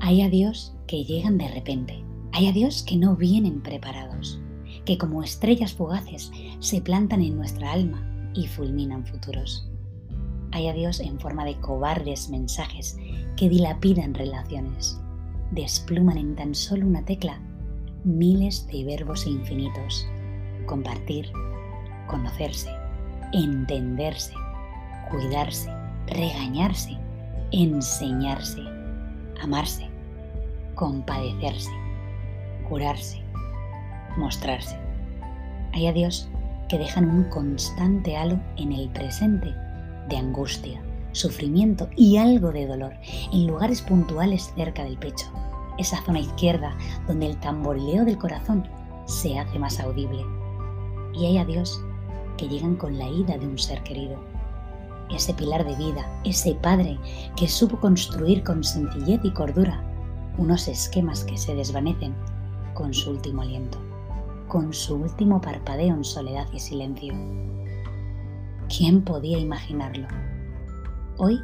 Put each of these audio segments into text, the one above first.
Hay adiós que llegan de repente, hay adiós que no vienen preparados, que como estrellas fugaces se plantan en nuestra alma y fulminan futuros. Hay adiós en forma de cobardes mensajes que dilapidan relaciones, despluman en tan solo una tecla miles de verbos infinitos. Compartir, conocerse, entenderse, cuidarse, regañarse, enseñarse, amarse, compadecerse, curarse, mostrarse. Hay adiós que dejan un constante halo en el presente de angustia, sufrimiento y algo de dolor en lugares puntuales cerca del pecho, esa zona izquierda donde el tamborileo del corazón se hace más audible. Y hay adiós que llegan con la ida de un ser querido, ese pilar de vida, ese padre que supo construir con sencillez y cordura unos esquemas que se desvanecen con su último aliento, con su último parpadeo en soledad y silencio. ¿Quién podía imaginarlo? Hoy,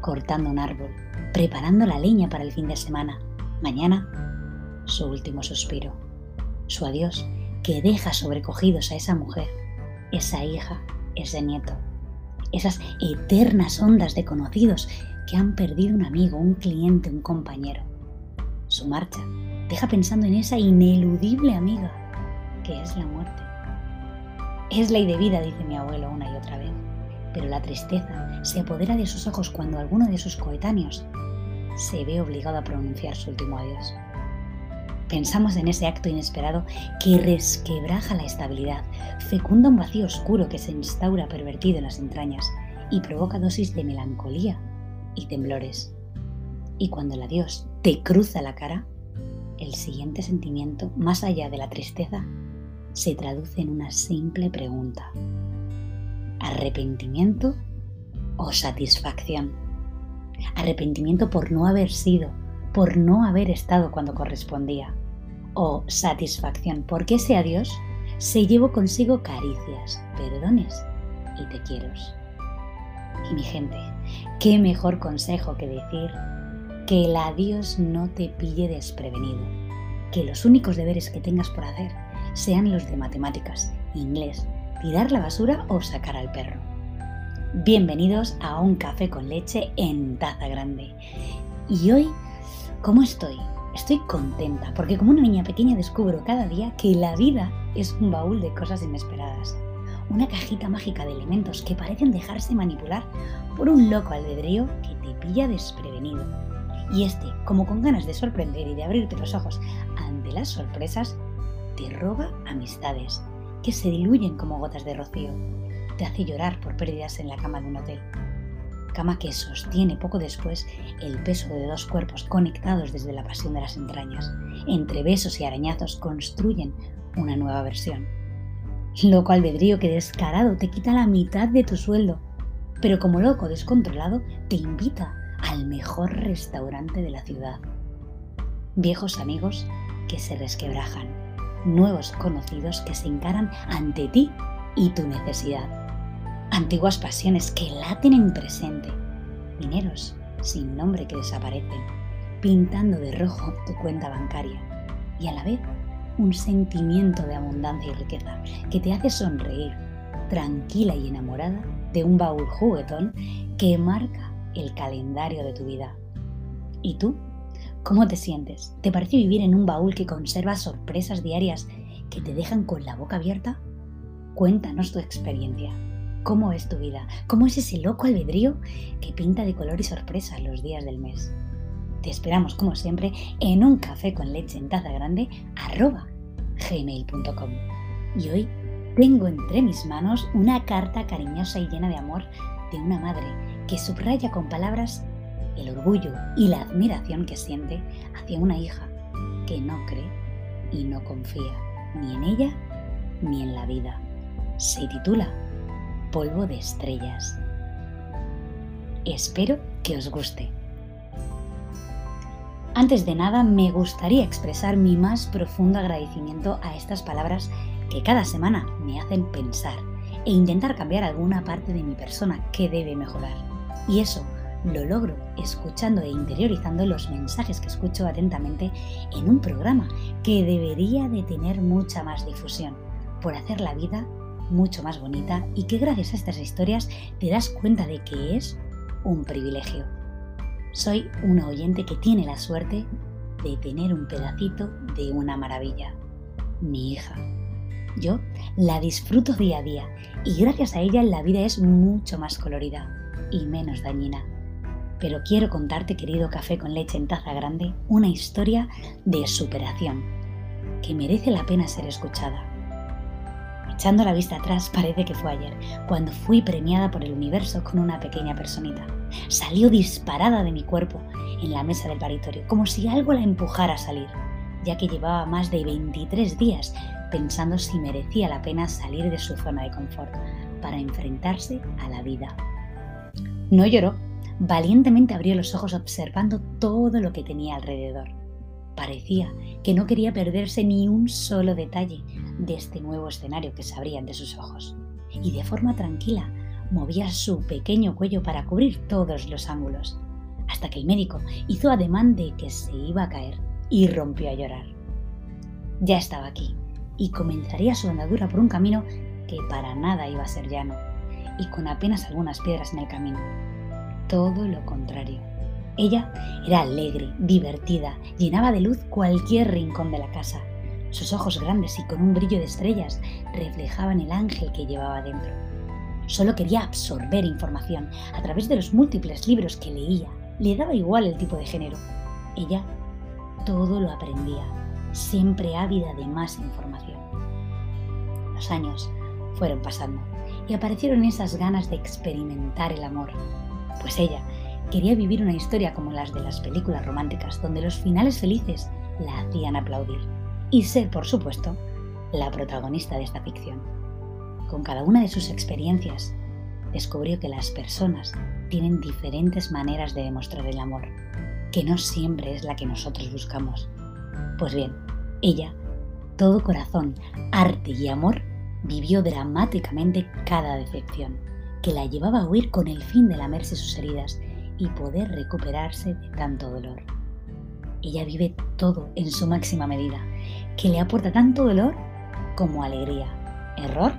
cortando un árbol, preparando la leña para el fin de semana. Mañana, su último suspiro, su adiós que deja sobrecogidos a esa mujer, esa hija, ese nieto, esas eternas ondas de conocidos que han perdido un amigo, un cliente, un compañero. Su marcha deja pensando en esa ineludible amiga que es la muerte. Es ley de vida, dice mi abuelo una y otra vez, pero la tristeza se apodera de sus ojos cuando alguno de sus coetáneos se ve obligado a pronunciar su último adiós. Pensamos en ese acto inesperado que resquebraja la estabilidad, fecunda un vacío oscuro que se instaura pervertido en las entrañas y provoca dosis de melancolía y temblores. Y cuando el adiós te cruza la cara, el siguiente sentimiento, más allá de la tristeza, se traduce en una simple pregunta. ¿Arrepentimiento o satisfacción? Arrepentimiento por no haber sido, por no haber estado cuando correspondía. O satisfacción porque ese adiós se llevó consigo caricias, perdones y te quiero. Y mi gente, qué mejor consejo que decir que el adiós no te pille desprevenido, que los únicos deberes que tengas por hacer sean los de matemáticas, inglés, tirar la basura o sacar al perro. Bienvenidos a un café con leche en taza grande. Y hoy, ¿cómo estoy? Estoy contenta porque como una niña pequeña descubro cada día que la vida es un baúl de cosas inesperadas. Una cajita mágica de elementos que parecen dejarse manipular por un loco albedrío que te pilla desprevenido y este, como con ganas de sorprender y de abrirte los ojos ante las sorpresas, te roba amistades que se diluyen como gotas de rocío. Te hace llorar por pérdidas en la cama de un hotel. Cama que sostiene poco después el peso de dos cuerpos conectados desde la pasión de las entrañas. Entre besos y arañazos construyen una nueva versión. Loco albedrío que descarado te quita la mitad de tu sueldo, pero como loco descontrolado te invita al mejor restaurante de la ciudad. Viejos amigos que se resquebrajan, nuevos conocidos que se encaran ante ti y tu necesidad. Antiguas pasiones que laten en presente, dineros sin nombre que desaparecen, pintando de rojo tu cuenta bancaria y a la vez un sentimiento de abundancia y riqueza que te hace sonreír, tranquila y enamorada de un baúl juguetón que marca el calendario de tu vida. ¿Y tú? ¿Cómo te sientes? ¿Te parece vivir en un baúl que conserva sorpresas diarias que te dejan con la boca abierta? Cuéntanos tu experiencia. ¿Cómo es tu vida? ¿Cómo es ese loco albedrío que pinta de color y sorpresa los días del mes? Te esperamos, como siempre, en un café con leche en taza grande, arroba gmail.com. Y hoy tengo entre mis manos una carta cariñosa y llena de amor de una madre que subraya con palabras el orgullo y la admiración que siente hacia una hija que no cree y no confía ni en ella ni en la vida. Se titula Polvo de Estrellas. Espero que os guste. Antes de nada, me gustaría expresar mi más profundo agradecimiento a estas palabras que cada semana me hacen pensar e intentar cambiar alguna parte de mi persona que debe mejorar. Y eso lo logro escuchando e interiorizando los mensajes que escucho atentamente en un programa que debería de tener mucha más difusión por hacer la vida mucho más bonita y que gracias a estas historias te das cuenta de que es un privilegio. Soy una oyente que tiene la suerte de tener un pedacito de una maravilla, mi hija. Yo la disfruto día a día y gracias a ella la vida es mucho más colorida y menos dañina. Pero quiero contarte, querido café con leche en taza grande, una historia de superación que merece la pena ser escuchada. Echando la vista atrás, parece que fue ayer, cuando fui premiada por el universo con una pequeña personita. Salió disparada de mi cuerpo en la mesa del paritorio, como si algo la empujara a salir, ya que llevaba más de 23 días pensando si merecía la pena salir de su zona de confort para enfrentarse a la vida. No lloró, valientemente abrió los ojos observando todo lo que tenía alrededor. Parecía que no quería perderse ni un solo detalle de este nuevo escenario que se abría ante sus ojos, y de forma tranquila movía su pequeño cuello para cubrir todos los ángulos, hasta que el médico hizo ademán de que se iba a caer y rompió a llorar. Ya estaba aquí, y comenzaría su andadura por un camino que para nada iba a ser llano y con apenas algunas piedras en el camino. Todo lo contrario. Ella era alegre, divertida, llenaba de luz cualquier rincón de la casa. Sus ojos grandes y con un brillo de estrellas reflejaban el ángel que llevaba dentro. Solo quería absorber información a través de los múltiples libros que leía. Le daba igual el tipo de género. Ella todo lo aprendía, siempre ávida de más información. Los años fueron pasando y aparecieron esas ganas de experimentar el amor, pues ella quería vivir una historia como las de las películas románticas, donde los finales felices la hacían aplaudir, y ser, por supuesto, la protagonista de esta ficción. Con cada una de sus experiencias, descubrió que las personas tienen diferentes maneras de demostrar el amor, que no siempre es la que nosotros buscamos. Pues bien, ella, todo corazón, arte y amor, vivió dramáticamente cada decepción, que la llevaba a huir con el fin de lamerse sus heridas y poder recuperarse de tanto dolor. Ella vive todo en su máxima medida, que le aporta tanto dolor como alegría. ¿Error?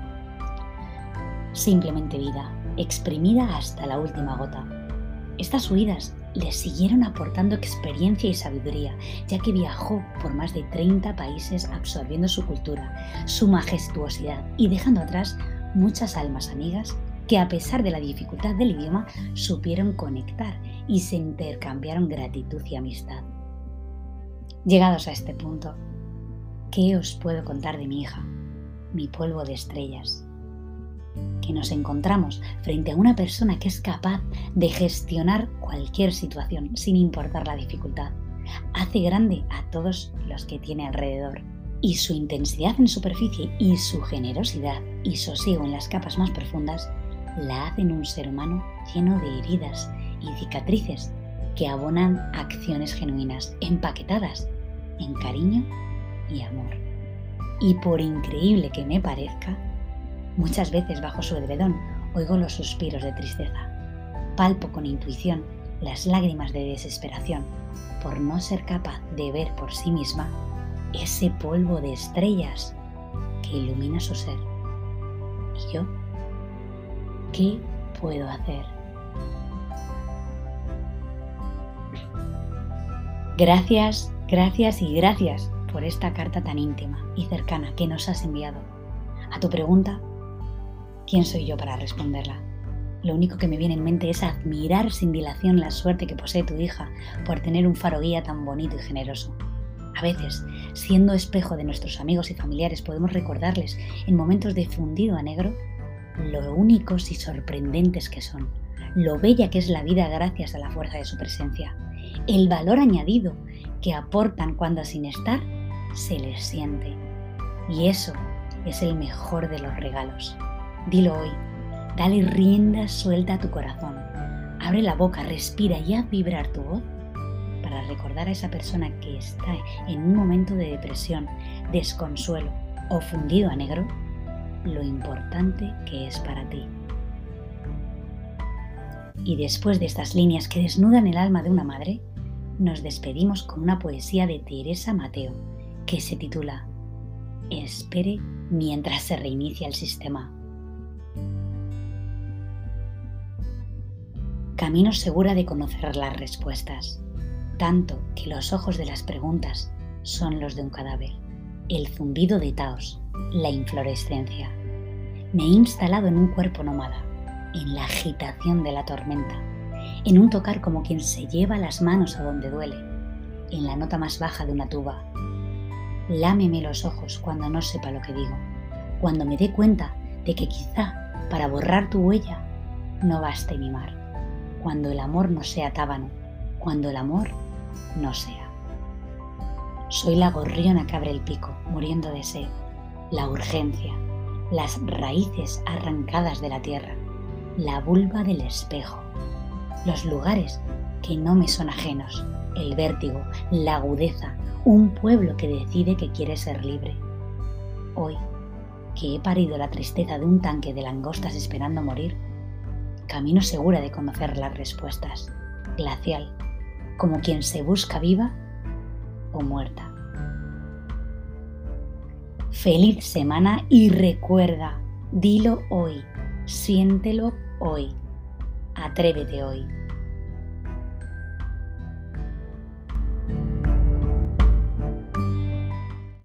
Simplemente vida, exprimida hasta la última gota. Estas huidas le siguieron aportando experiencia y sabiduría, ya que viajó por más de 30 países absorbiendo su cultura, su majestuosidad y dejando atrás muchas almas amigas que a pesar de la dificultad del idioma supieron conectar y se intercambiaron gratitud y amistad. Llegados a este punto, ¿qué os puedo contar de mi hija, mi polvo de estrellas? que nos encontramos frente a una persona que es capaz de gestionar cualquier situación sin importar la dificultad. Hace grande a todos los que tiene alrededor. Y su intensidad en superficie y su generosidad y sosiego en las capas más profundas la hacen un ser humano lleno de heridas y cicatrices que abonan acciones genuinas, empaquetadas en cariño y amor. Y por increíble que me parezca, Muchas veces bajo su edredón oigo los suspiros de tristeza. Palpo con intuición las lágrimas de desesperación por no ser capaz de ver por sí misma ese polvo de estrellas que ilumina su ser. ¿Y yo? ¿Qué puedo hacer? Gracias, gracias y gracias por esta carta tan íntima y cercana que nos has enviado. A tu pregunta ¿Quién soy yo para responderla? Lo único que me viene en mente es admirar sin dilación la suerte que posee tu hija por tener un faro guía tan bonito y generoso. A veces, siendo espejo de nuestros amigos y familiares, podemos recordarles en momentos de fundido a negro lo únicos y sorprendentes que son, lo bella que es la vida gracias a la fuerza de su presencia, el valor añadido que aportan cuando sin estar se les siente. Y eso es el mejor de los regalos. Dilo hoy. Dale rienda suelta a tu corazón. Abre la boca, respira y haz vibrar tu voz para recordar a esa persona que está en un momento de depresión, desconsuelo o fundido a negro lo importante que es para ti. Y después de estas líneas que desnudan el alma de una madre, nos despedimos con una poesía de Teresa Mateo que se titula Espere mientras se reinicia el sistema. Camino segura de conocer las respuestas, tanto que los ojos de las preguntas son los de un cadáver, el zumbido de Taos, la inflorescencia. Me he instalado en un cuerpo nómada, en la agitación de la tormenta, en un tocar como quien se lleva las manos a donde duele, en la nota más baja de una tuba. Lámeme los ojos cuando no sepa lo que digo, cuando me dé cuenta de que quizá para borrar tu huella no baste mi mar, cuando el amor no sea tábano, cuando el amor no sea. Soy la gorriona que abre el pico, muriendo de sed, la urgencia, las raíces arrancadas de la tierra, la vulva del espejo, los lugares que no me son ajenos, el vértigo, la agudeza, un pueblo que decide que quiere ser libre. Hoy, que he parido la tristeza de un tanque de langostas esperando morir, camino segura de conocer las respuestas, glacial, como quien se busca viva o muerta. Feliz semana y recuerda, dilo hoy, siéntelo hoy, atrévete hoy.